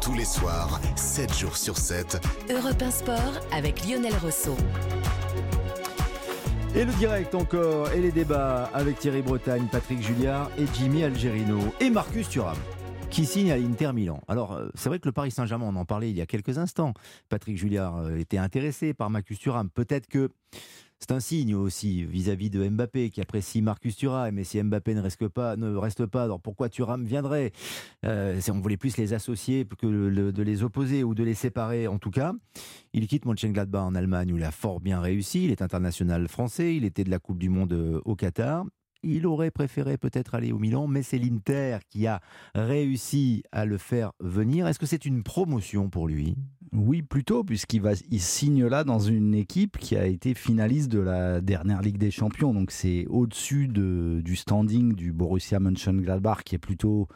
Tous les soirs, 7 jours sur 7. Europe 1 Sport avec Lionel Rousseau. Et le direct encore, et les débats avec Thierry Bretagne, Patrick Julliard et Jimmy Algerino. Et Marcus Thuram qui signe à l'Inter Milan. Alors, euh, c'est vrai que le Paris Saint-Germain, on en parlait il y a quelques instants. Patrick Julliard euh, était intéressé par Marcus Thuram. Peut-être que c'est un signe aussi vis-à-vis de Mbappé qui apprécie Marcus Thuram. Mais si Mbappé ne reste pas, ne reste pas alors pourquoi Thuram viendrait? Euh, On voulait plus les associer que de les opposer ou de les séparer. En tout cas, il quitte Mönchengladbach en Allemagne où il a fort bien réussi. Il est international français. Il était de la Coupe du Monde euh, au Qatar. Il aurait préféré peut-être aller au Milan, mais c'est l'Inter qui a réussi à le faire venir. Est-ce que c'est une promotion pour lui? Oui, plutôt, puisqu'il va, signe là dans une équipe qui a été finaliste de la dernière Ligue des Champions. Donc c'est au-dessus de, du standing du Borussia Mönchengladbach, qui est plutôt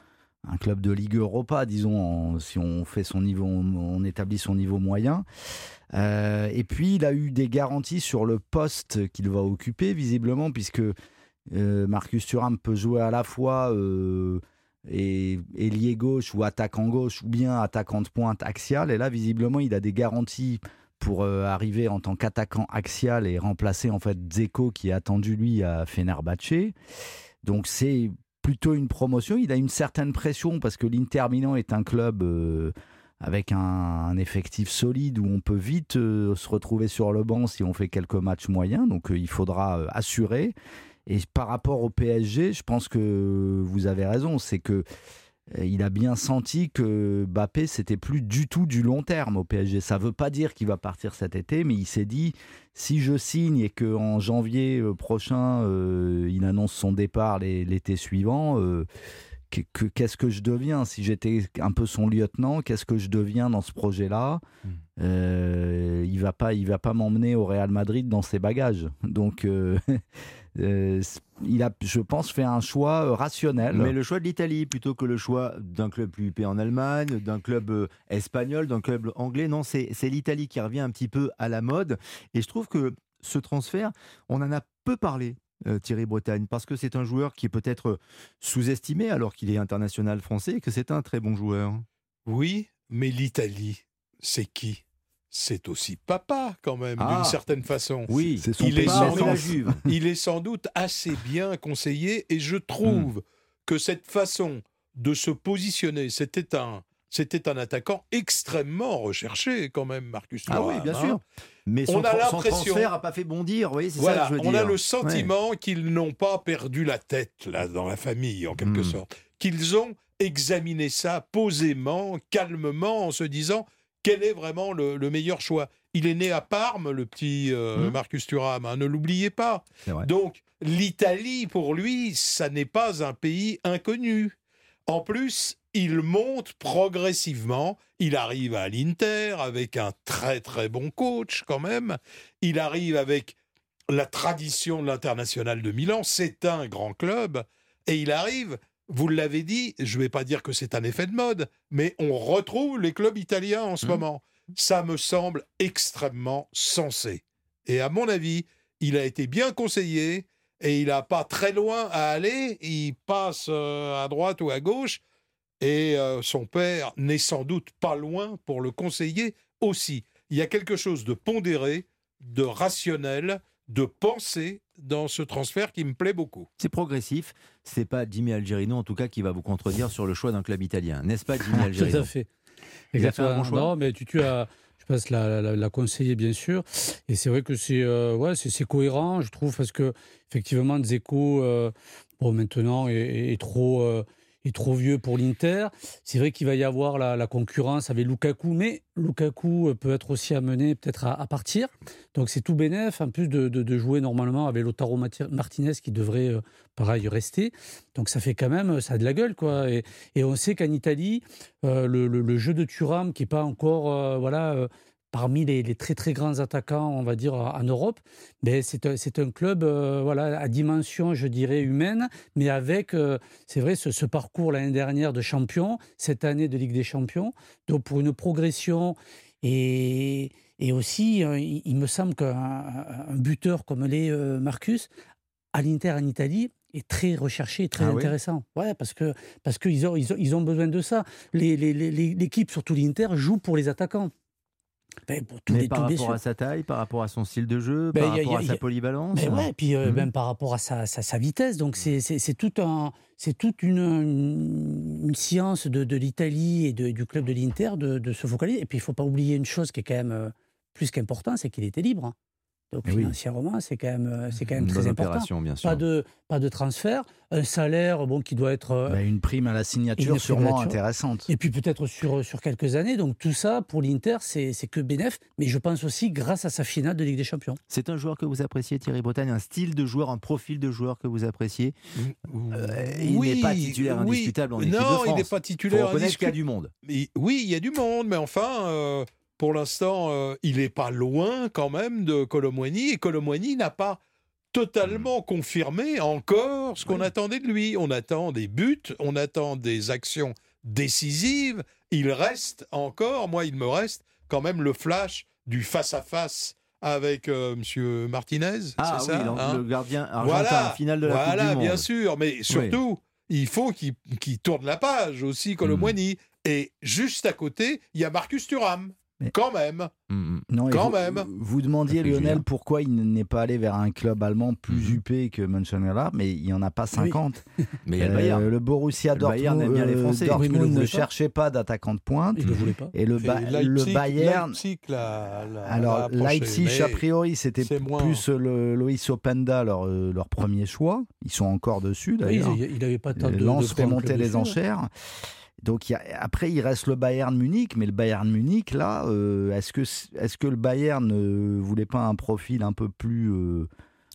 un club de Ligue Europa, disons, si on fait son niveau, on, établit son niveau moyen. Euh, et puis il a eu des garanties sur le poste qu'il va occuper, visiblement, puisque euh, Marcus Thuram peut jouer à la fois euh, ailier gauche ou attaquant gauche ou bien attaquant de pointe axial. Et là, visiblement, il a des garanties pour euh, arriver en tant qu'attaquant axial et remplacer en fait Zeko qui est attendu lui à Fenerbahce. Donc c'est plutôt une promotion. Il a une certaine pression parce que l'Inter Milan est un club avec un, effectif solide où on peut vite se retrouver sur le banc si on fait quelques matchs moyens. Donc il faudra assurer. Et par rapport au PSG, je pense que vous avez raison, c'est que euh, il a bien senti que Mbappé c'était plus du tout du long terme au PSG. Ça ne veut pas dire qu'il va partir cet été, mais il s'est dit si je signe et que en janvier euh, prochain euh, il annonce son départ l'été suivant qu'est-ce que je deviens si j'étais un peu son lieutenant Qu'est-ce que je deviens dans ce projet-là hmm. euh, Il va pas, il va pas m'emmener au Real Madrid dans ses bagages. Donc, euh, euh, il a, je pense, fait un choix rationnel. Mais le choix de l'Italie plutôt que le choix d'un club plus huppé en Allemagne, d'un club espagnol, d'un club anglais. Non, c'est l'Italie qui revient un petit peu à la mode. Et je trouve que ce transfert, on en a peu parlé Thierry Bretagne Parce que c'est un joueur qui est peut-être sous-estimé alors qu'il est international français et que c'est un très bon joueur. Oui, mais l'Italie, c'est qui? C'est aussi papa quand même, d'une ah. certaine façon. Oui, c'est son il est, sans doute, il est sans doute assez bien conseillé et je trouve hmm. que cette façon de se positionner, c'était un, c'était un attaquant extrêmement recherché quand même, Marcus Ah oui, bien sûr. Hein. Mais son, on a l'impression, n'a pas fait bondir, oui, c'est ça que je veux on a le sentiment qu'ils n'ont pas perdu la tête là dans la famille en quelque hmm. sorte, qu'ils ont examiné ça posément, calmement, en se disant quel est vraiment le, meilleur choix? Il est né à Parme, le petit euh, hmm. Marcus Thuram, hein, ne l'oubliez pas. Donc l'Italie, pour lui, ça n'est pas un pays inconnu. En plus, il monte progressivement. Il arrive à l'Inter avec un très très bon coach quand même. Il arrive avec la tradition de l'international de Milan. C'est un grand club. Et il arrive, vous l'avez dit, je ne vais pas dire que c'est un effet de mode, mais on retrouve les clubs italiens en ce mmh. moment. Ça me semble extrêmement sensé. Et à mon avis, il a été bien conseillé et il n'a pas très loin à aller. Il passe euh, à droite ou à gauche et euh, son père n'est sans doute pas loin pour le conseiller aussi. Il y a quelque chose de pondéré, de rationnel, de pensée dans ce transfert qui me plaît beaucoup. C'est progressif. C'est pas Jimmy Algerino, en tout cas, qui va vous contredire sur le choix d'un club italien, n'est-ce pas, Jimmy Algerino Tout à fait. Exactement. non, mais tu, tu as, je pense, la, la, conseiller, bien sûr. Et c'est vrai que c'est euh, ouais, cohérent, je trouve, parce que, effectivement, Zeko, euh, bon, maintenant, est, est trop est trop vieux pour l'Inter. C'est vrai qu'il va y avoir la, concurrence avec Lukaku, mais Lukaku euh, peut être aussi amené peut-être à, partir. Donc c'est tout bénef, en plus de, jouer normalement avec Lotaro Martinez qui devrait, euh, pareil, rester. Donc ça fait quand même, ça a de la gueule, quoi. Et, on sait qu'en Italie, euh, le, jeu de Thuram, qui n'est pas encore, voilà parmi les, très très grands attaquants, on va dire, en Europe, mais c'est un, un, club euh, voilà, à dimension, je dirais, humaine, mais avec, euh, c'est vrai, ce, parcours l'année dernière de champion, cette année de Ligue des Champions, donc pour une progression et, et aussi, euh, il, me semble qu'un buteur comme l'est Marcus, à l'Inter en Italie, est très recherché, très ah intéressant. Ouais, parce que parce qu'ils ont, ils ont, ils ont besoin de ça. L'équipe, surtout l'Inter, joue pour les attaquants. Ben, mais par rapport à sa taille, par rapport à son style de jeu, ben, par rapport à sa polyvalence. Mais ouais, et puis euh, mmh. même par rapport à sa, sa, vitesse. Donc c'est tout un, c'est toute une, une, science de, de l'Italie et de, du club de l'Inter de, de, se focaliser. Et puis il ne faut pas oublier une chose qui est quand même euh, plus qu'importante, c'est qu'il était libre. Donc oui. financièrement, c'est quand même, euh, c'est quand même très important. Bien sûr. Pas de, pas de transfert, un salaire bon qui doit être euh, bah, une prime à la signature sûrement intéressante. Et puis peut-être sur sur quelques années. Donc tout ça pour l'Inter, c'est que bénéf. Mais je pense aussi grâce à sa finale de Ligue des Champions. C'est un joueur que vous appréciez, Thierry Bretagne, un style de joueur, un profil de joueur que vous appréciez. Euh, il n'est pas titulaire indiscutable en équipe de France. Non, il n'est pas titulaire. Il qu'il y a du monde. oui, il y a du monde, mais enfin pour l'instant, euh, il n'est pas loin quand même de Colomboigny, et Colomboigny n'a pas totalement hmm. confirmé encore ce qu'on attendait de lui. On attend des buts, on attend des actions décisives. Il reste encore, moi il me reste quand même le flash du face-à-face avec euh, Monsieur Martinez, ah, c'est ça hein le gardien argentin, voilà, finale de la voilà, Coupe du Monde. bien sûr, mais surtout, il faut qu'il tourne la page aussi, Colomboigny. Hmm. Et juste à côté, il y a Marcus Thuram. Quand même. Mm, mm. Non, Quand vous, même. Vous demandiez, Lionel, pourquoi il n'est pas allé vers un club allemand plus mm-hmm. huppé que Mönchengladbach, mais il n'y en a pas 50. mais il y a le Bayern. Euh, le Borussia Dortmund, bien les Français. Dortmund ne cherchait pas d'attaquant de pointe. Il ne voulait pas. Et le, le Bayern. Leipzig, la, alors, Leipzig, a priori, c'était plus le Loïs Openda, leur, euh, leur premier choix. Ils sont encore dessus, d'ailleurs. il n'avait pas tant de. Lance fait monter les enchères. Donc après, il reste le Bayern Munich, mais le Bayern Munich, là, euh, est-ce que, est que le Bayern ne voulait pas un profil un peu plus... Euh,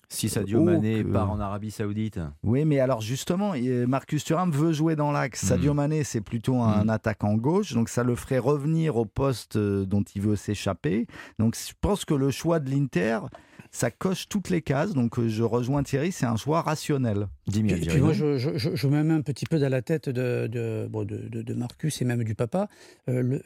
si Sadio Mané part en Arabie Saoudite. Oui, mais alors justement, Marcus Thuram veut jouer dans l'axe. Sadio Mané, c'est plutôt un hmm. attaquant gauche, donc ça le ferait revenir au poste euh, dont il veut s'échapper. Donc je pense que le choix de l'Inter, ça coche toutes les cases. Donc euh, je rejoins Thierry, c'est un choix rationnel. Et, puis moi, je, je, me mets un petit peu dans la tête de, de, de, Marcus et même du papa. Euh, le,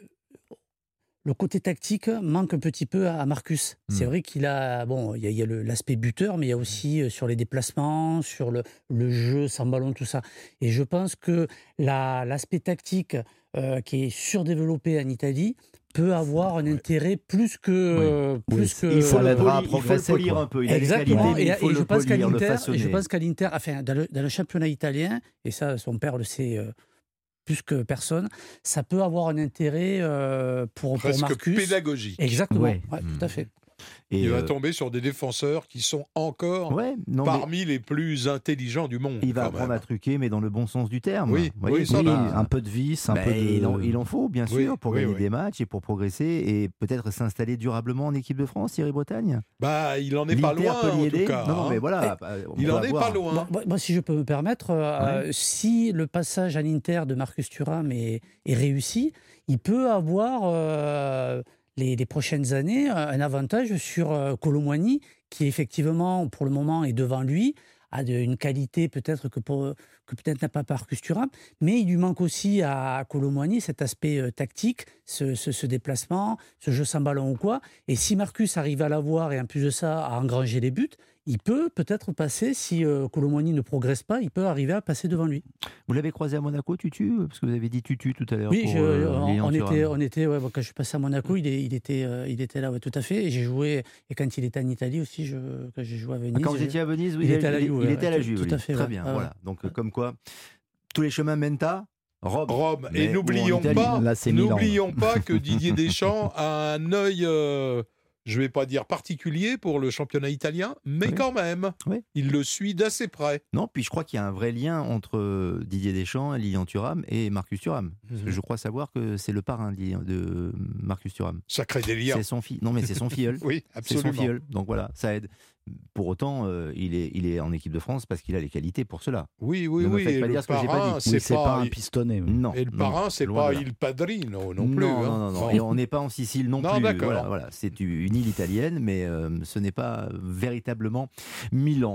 le côté tactique manque un petit peu à Marcus. C'est hmm. vrai qu'il a, bon, il y a, l'aspect buteur, mais il y a aussi euh, sur les déplacements, sur le, le, jeu sans ballon, tout ça. Et je pense que l'aspect tactique qui est surdéveloppé en Italie peut avoir un intérêt plus que. Plus que il faut à progresser. Il faut le un peu. Exactement. et, je, pense je pense qu'à l'Inter, enfin, dans le, championnat italien, et ça, son père le sait. Euh, plus que personne, ça peut avoir un intérêt euh, pour, Presque pour Marcus. pédagogique. Exactement, ouais. tout à fait il va euh, tomber sur des défenseurs qui sont encore parmi les plus intelligents du monde. Il va apprendre à truquer, mais dans le bon sens du terme. Oui, oui, un peu de vis, un ben, peu de... Il en, faut, bien sûr, pour gagner des matchs et pour progresser et peut-être s'installer durablement en équipe de France, Thierry Bretagne. Bah, il en est pas loin, en tout cas. Non, mais voilà. il en est pas loin. Moi, si je peux me permettre, euh, si le passage à l'Inter de Marcus Thuram est, réussi, il peut avoir... Euh, les, prochaines années euh, un avantage sur euh, Colomwani, qui effectivement, pour le moment, est devant lui, a une qualité peut-être que, que peut-être n'a pas Marcus Thuram, mais il lui manque aussi à Colomwani cet aspect euh, tactique, ce, ce, déplacement, ce jeu sans ballon ou quoi. Et si Marcus arrive à l'avoir et en plus de ça à engranger les buts, il peut peut-être passer, si euh, ne progresse pas, il peut arriver à passer devant lui. Vous l'avez croisé à Monaco, Tutu? Parce que vous avez dit Tutu tout à l'heure. Oui, euh, on, était, on était quand je suis passé à Monaco, il, il, était, euh, il était là, tout à fait. Et j'ai joué, et quand il était en Italie aussi, je, quand j'ai joué à Venise. Ah, quand vous étiez à Venise, il, était à la Juve. Il, était à la Juve, tout, à fait. Très bien, voilà. Donc, comme quoi, tous les chemins mènent à Rome. Rome. Et n'oublions pas, n'oublions pas que Didier Deschamps a un œil je ne vais pas dire particulier pour le championnat italien, mais quand même, il le suit d'assez près. Non, puis je crois qu'il y a un vrai lien entre euh, Didier Deschamps, Lilian Thuram et Marcus Thuram. Mhm. Je crois savoir que c'est le parrain de Marcus Thuram. Ça crée des liens. C'est son fils. Non, mais c'est son filleul. oui, absolument. C'est son filleul. Donc voilà, ça aide. Pour autant, euh, il, est, il est en équipe de France parce qu'il a les qualités pour cela. Oui, oui, oui. le parrain, c'est pas, un pistonné. Non. Et le parrain, c'est pas il padrino non plus. Non, non, non. Et on n'est pas en Sicile non, plus. Voilà, voilà. C'est une île italienne, mais euh, ce n'est pas véritablement Milan.